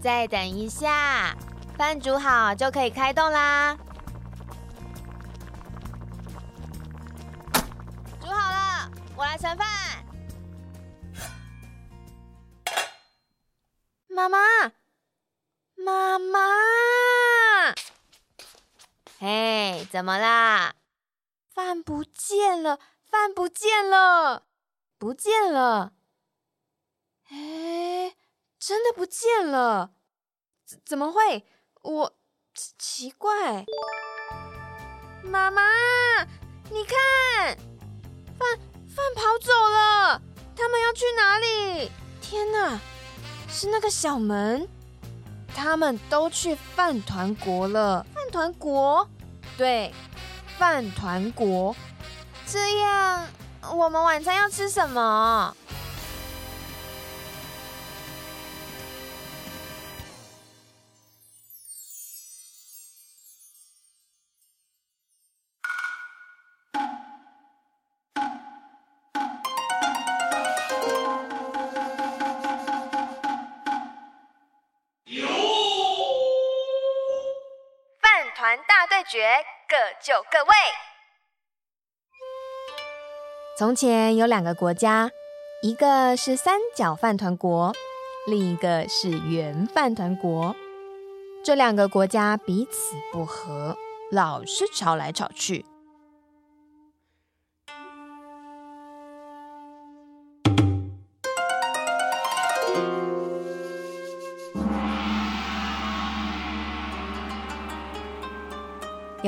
再等一下，饭煮好就可以开动啦。煮好了，我来盛饭。妈妈，妈妈，嘿，怎么啦？饭不见了，饭不见了，不见了。哎。真的不见了？怎怎么会？我奇奇怪。妈妈，你看，饭饭跑走了，他们要去哪里？天哪，是那个小门，他们都去饭团国了。饭团国？对，饭团国。这样，我们晚餐要吃什么？绝，各就各位。从前有两个国家，一个是三角饭团国，另一个是圆饭团国。这两个国家彼此不和，老是吵来吵去。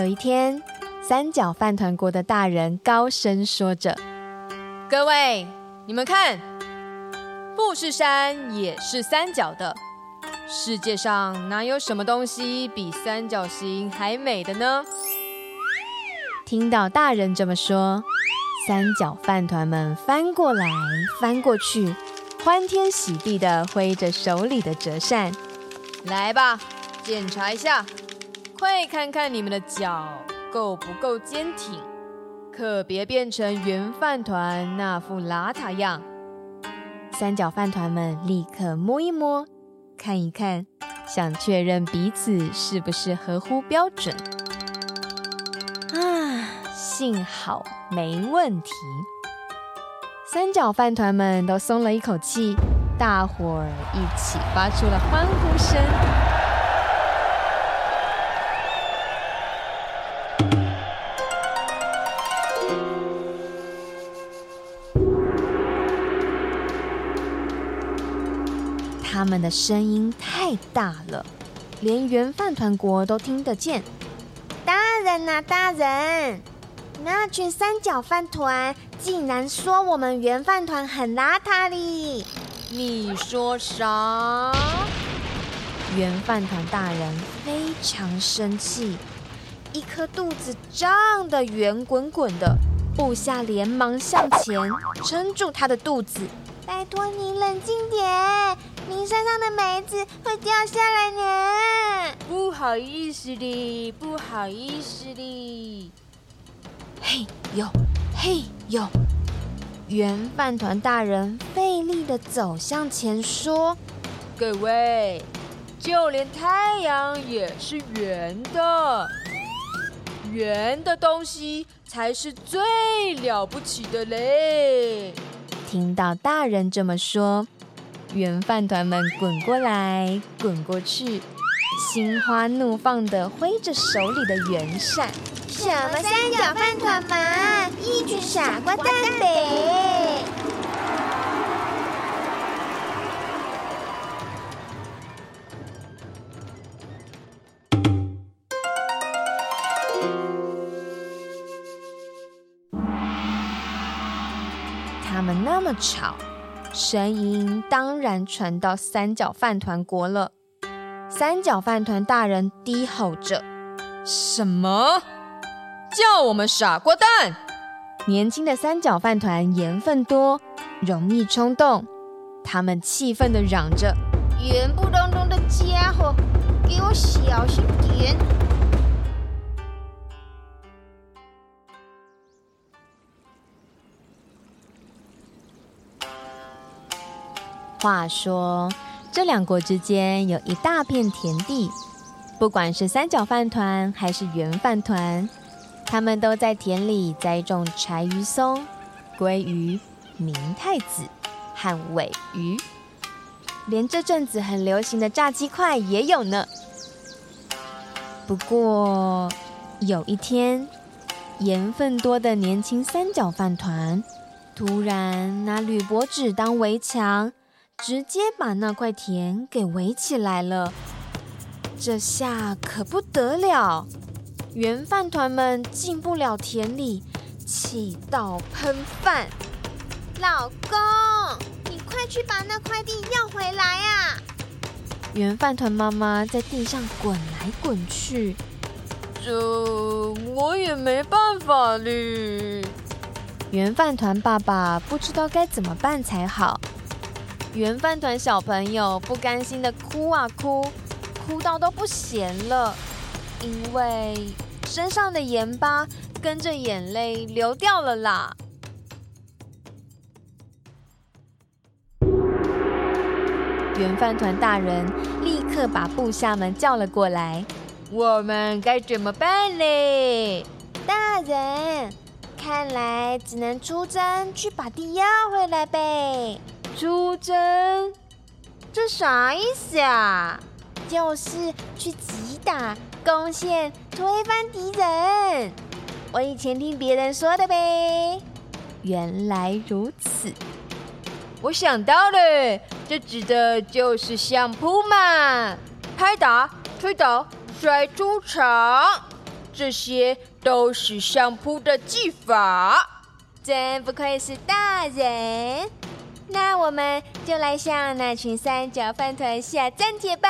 有一天，三角饭团国的大人高声说着：“各位，你们看，富士山也是三角的。世界上哪有什么东西比三角形还美的呢？”听到大人这么说，三角饭团们翻过来翻过去，欢天喜地的挥着手里的折扇：“来吧，检查一下。”快看看你们的脚够不够坚挺，可别变成圆饭团那副邋遢样。三角饭团们立刻摸一摸，看一看，想确认彼此是不是合乎标准。啊，幸好没问题。三角饭团们都松了一口气，大伙儿一起发出了欢呼声。们的声音太大了，连圆饭团国都听得见。大人呐，大人，那群三角饭团竟然说我们圆饭团很邋遢哩！你说啥？圆饭团大人非常生气，一颗肚子胀得圆滚滚的，部下连忙向前撑住他的肚子。拜托你冷静点，你身上的梅子会掉下来呢。不好意思的，不好意思的。嘿呦，嘿呦！圆饭团大人费力的走向前说：“各位，就连太阳也是圆的，圆的东西才是最了不起的嘞。”听到大人这么说，圆饭团们滚过来滚过去心花怒放的挥着手里的圆扇什么三角饭团嘛一群傻瓜蛋蛋他们那么吵声音当然传到三角饭团国了。三角饭团大人低吼着：“什么？叫我们傻瓜蛋？”年轻的三角饭团盐分多，容易冲动，他们气愤地嚷着：“圆不隆咚的家伙，给我小心点！”话说，这两国之间有一大片田地，不管是三角饭团还是圆饭团，他们都在田里栽种柴鱼松、鲑鱼、明太子和尾鱼，连这阵子很流行的炸鸡块也有呢。不过有一天，盐分多的年轻三角饭团突然拿铝箔纸当围墙。直接把那块田给围起来了，这下可不得了！圆饭团们进不了田里，气到喷饭。老公，你快去把那块地要回来啊！圆饭团妈妈在地上滚来滚去，这我也没办法哩。圆饭团爸爸不知道该怎么办才好。圆饭团小朋友不甘心的哭啊哭，哭到都不咸了，因为身上的盐巴跟着眼泪流掉了啦。圆饭团大人立刻把部下们叫了过来，我们该怎么办呢？大人，看来只能出征去把地要回来呗。出征？这啥意思啊？就是去击打、攻陷、推翻敌人。我以前听别人说的呗。原来如此，我想到了，这指的就是相扑嘛，拍打、推倒、摔出场，这些都是相扑的技法。真不愧是大人。那我们就来向那群三角饭团下战帖吧！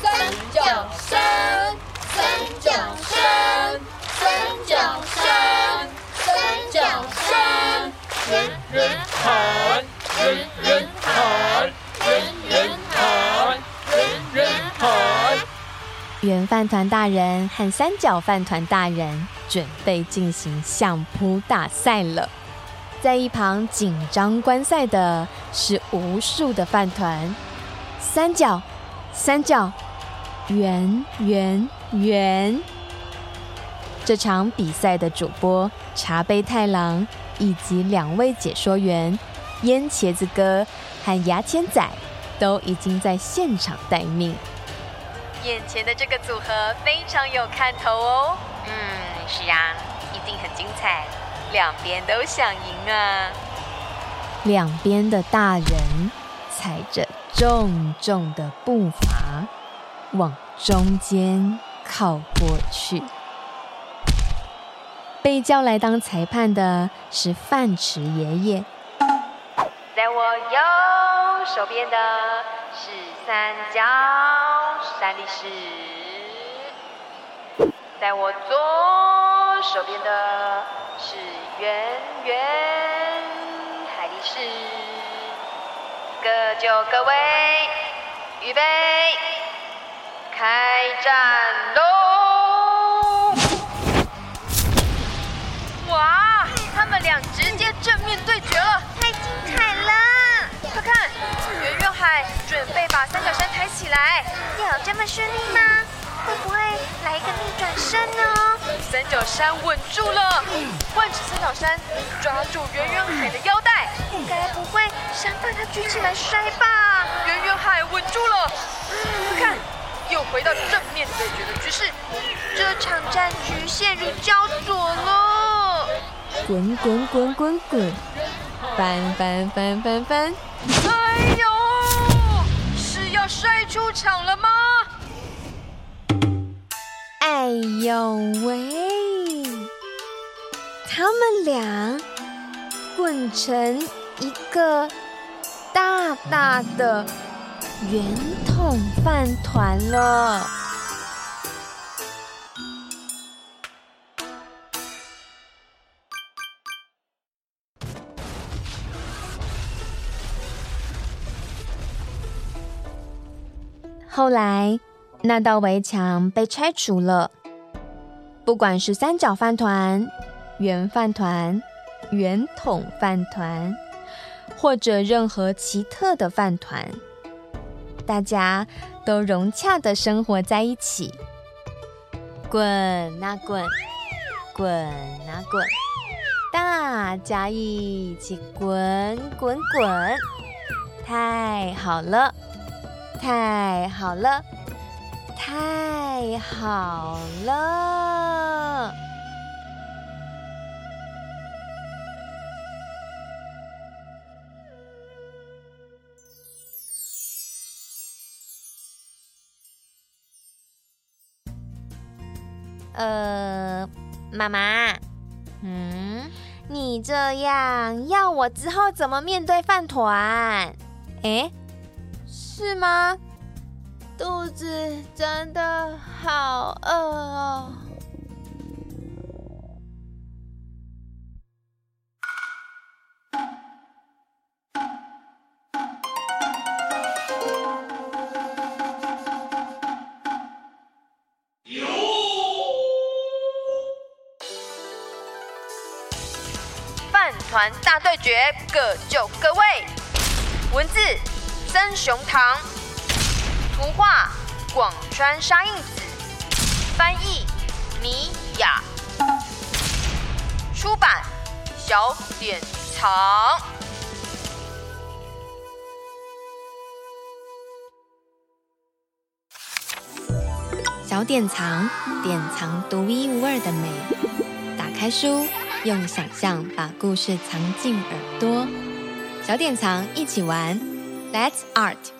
三角山，三角山，三角山，三角山，人人喊，人人圆饭团大人和三角饭团大人准备进行相扑大赛了，在一旁紧张观赛的是无数的饭团，三角，三角，圆圆圆。这场比赛的主播茶杯太郎以及两位解说员烟茄子哥和牙签仔都已经在现场待命。眼前的这个组合非常有看头哦。嗯，是啊，一定很精彩，两边都想赢啊。两边的大人踩着重重的步伐往中间靠过去。被叫来当裁判的是饭池爷爷。在我右手边的是三角。山力士，在我左手边的是圆圆海力士，各就各位，预备，开战喽！哇，他们俩直接正面对决了，太精彩了！快看，圆圆海准备把三角山抬起来。有这么顺利吗？会不会来一个逆转身呢？三角山稳住了，万尺三角山抓住圆圆海的腰带，该不会想把它举起来摔吧？圆圆海稳住了，快看，又回到正面对决的局势，这场战局陷入焦灼了。滚滚滚滚滚，翻翻翻翻翻，哎呦！是要摔出场了吗？哎呦喂！他们俩混成一个大大的圆筒饭团了。后来，那道围墙被拆除了。不管是三角饭团、圆饭团、圆筒饭团，或者任何奇特的饭团，大家都融洽的生活在一起。滚啊滚，滚啊滚，大家一起滚滚滚，太好了！太好了，太好了！呃，妈妈，嗯，你这样要我之后怎么面对饭团？哎。是吗？肚子真的好饿哦。饭团大对决，各就各位。文字。曾雄堂，图画广川沙印子，翻译米雅，出版小典藏。小典藏，典藏独一无二的美。打开书，用想象把故事藏进耳朵。小典藏，一起玩。That's art.